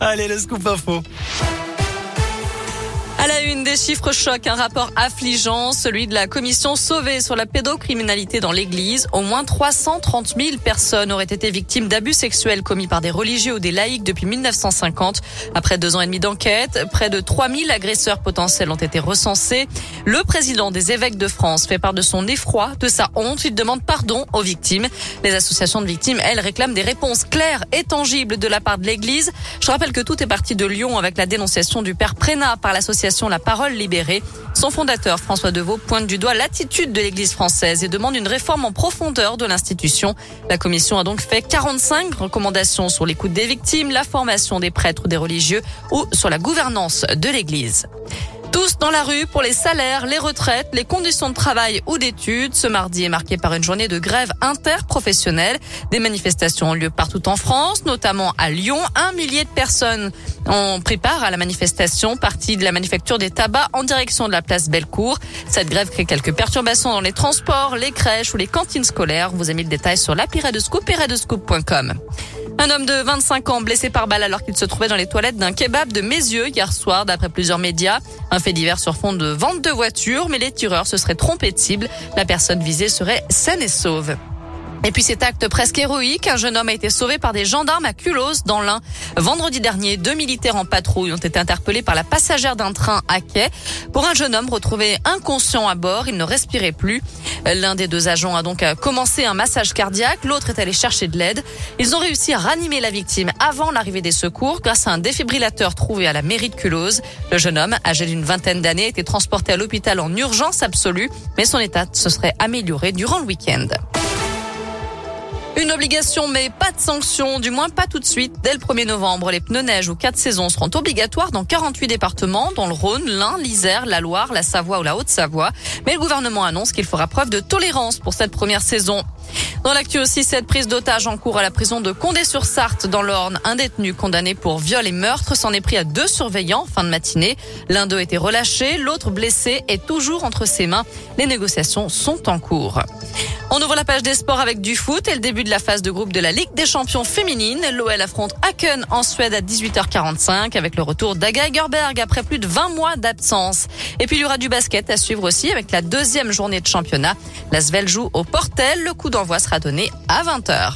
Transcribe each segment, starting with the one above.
Allez, le scoop info. Une des chiffres chocs, un rapport affligeant, celui de la commission sauvée sur la pédocriminalité dans l'église. Au moins 330 000 personnes auraient été victimes d'abus sexuels commis par des religieux ou des laïcs depuis 1950. Après deux ans et demi d'enquête, près de 3 000 agresseurs potentiels ont été recensés. Le président des évêques de France fait part de son effroi, de sa honte. Il demande pardon aux victimes. Les associations de victimes, elles, réclament des réponses claires et tangibles de la part de l'église. Je rappelle que tout est parti de Lyon avec la dénonciation du père Prénat par l'association la Parole libérée. Son fondateur, François Deveau, pointe du doigt l'attitude de l'Église française et demande une réforme en profondeur de l'institution. La commission a donc fait 45 recommandations sur l'écoute des victimes, la formation des prêtres ou des religieux ou sur la gouvernance de l'Église. Tous dans la rue pour les salaires, les retraites, les conditions de travail ou d'études. Ce mardi est marqué par une journée de grève interprofessionnelle. Des manifestations ont lieu partout en France, notamment à Lyon. Un millier de personnes ont pris part à la manifestation, partie de la manufacture des tabacs en direction de la place Bellecour. Cette grève crée quelques perturbations dans les transports, les crèches ou les cantines scolaires. vous avez mis le détail sur l'appli Redescoop et redescoop.com. Un homme de 25 ans blessé par balle alors qu'il se trouvait dans les toilettes d'un kebab de Mézieux hier soir d'après plusieurs médias. Un fait divers sur fond de vente de voitures, mais les tireurs se seraient trompés de cible. La personne visée serait saine et sauve. Et puis cet acte presque héroïque, un jeune homme a été sauvé par des gendarmes à Culose dans l'Ain. Vendredi dernier, deux militaires en patrouille ont été interpellés par la passagère d'un train à quai. Pour un jeune homme retrouvé inconscient à bord, il ne respirait plus. L'un des deux agents a donc commencé un massage cardiaque, l'autre est allé chercher de l'aide. Ils ont réussi à ranimer la victime avant l'arrivée des secours grâce à un défibrillateur trouvé à la mairie de Culose. Le jeune homme, âgé d'une vingtaine d'années, a été transporté à l'hôpital en urgence absolue, mais son état se serait amélioré durant le week-end. Une obligation mais pas de sanction, du moins pas tout de suite. Dès le 1er novembre, les pneus neige ou quatre saisons seront obligatoires dans 48 départements, dont le Rhône, l'Ain, l'Isère, la Loire, la Savoie ou la Haute-Savoie. Mais le gouvernement annonce qu'il fera preuve de tolérance pour cette première saison. Dans l'actu aussi, cette prise d'otage en cours à la prison de Condé-sur-Sarthe dans l'Orne. Un détenu condamné pour viol et meurtre s'en est pris à deux surveillants fin de matinée. L'un d'eux été relâché, l'autre blessé est toujours entre ses mains. Les négociations sont en cours. On ouvre la page des sports avec du foot et le début de la phase de groupe de la Ligue des champions féminines. L'OL affronte Aken en Suède à 18h45 avec le retour d'Aga Gerberg après plus de 20 mois d'absence. Et puis il y aura du basket à suivre aussi avec la deuxième journée de championnat. La Svel joue au Portel. Le coup d'envoi sera donné à 20h.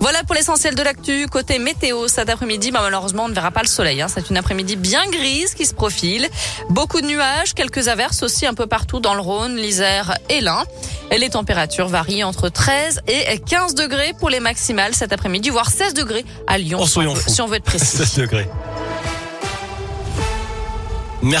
Voilà pour l'essentiel de l'actu. Côté météo, cet après-midi, bah, malheureusement, on ne verra pas le soleil. Hein. C'est une après-midi bien grise qui se profile. Beaucoup de nuages, quelques averses aussi un peu partout dans le Rhône, l'Isère et l'Ain. Les températures varient entre 13 et 15 degrés pour les maximales cet après-midi, voire 16 degrés à Lyon. Oh, si on veut être précis. 16 degrés.